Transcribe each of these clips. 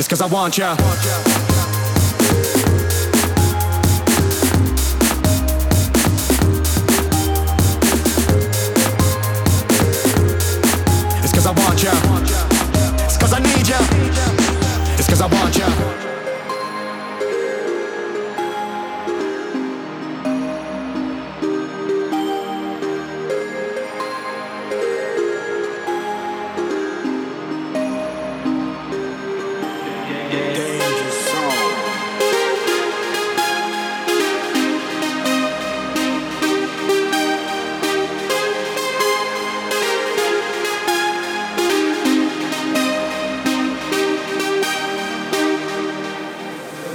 It's cause I want ya. It's cause I want ya. It's cause I need ya. It's cause I want ya.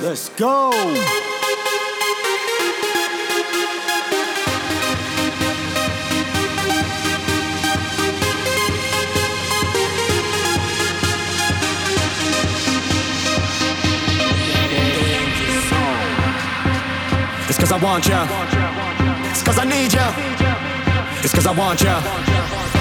Let's go. It's cause I want ya. It's cause I need ya. It's cause I want ya.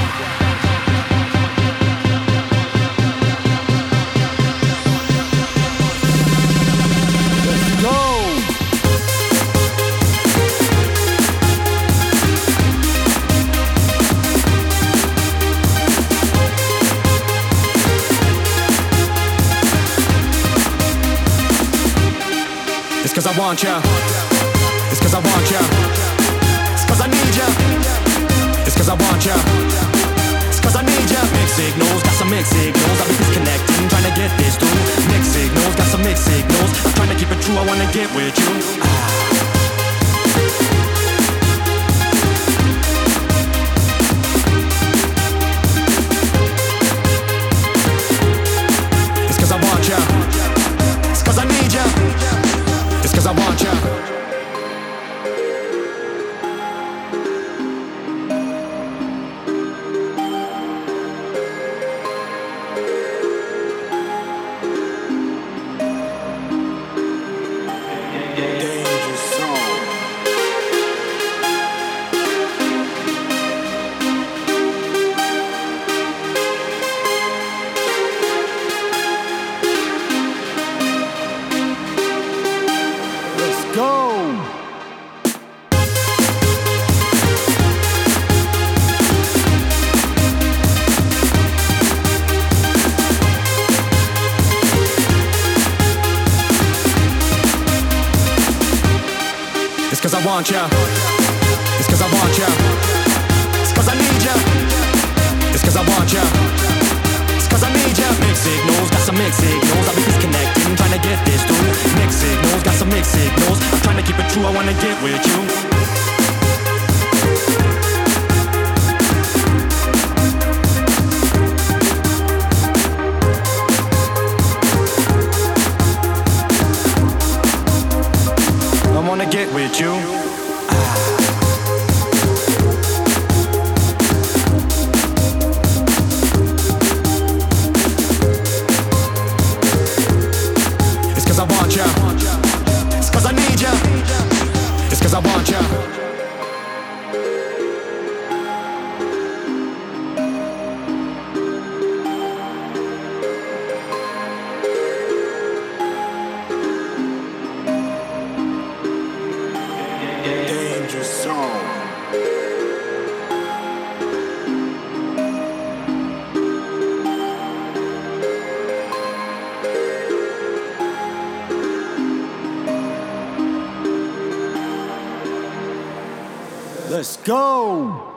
Cause I want ya. It's cause I want ya. It's cause I need ya. It's cause I want ya. It's cause I need ya. Mixed signals, got some mixed signals. I've been disconnecting, trying to get this through. Mixed signals, got some mixed signals. I'm trying to keep it true, I wanna get with you. It's want ya. It's cause I want ya. It's cause I need ya. It's cause I want ya. It's cause I need ya. Mixed signals, got some mixed signals. I've been disconnecting, trying to get this through. Mixed signals, got some mixed signals. I'm trying to keep it true, I wanna get with you. Get with you. Let's go.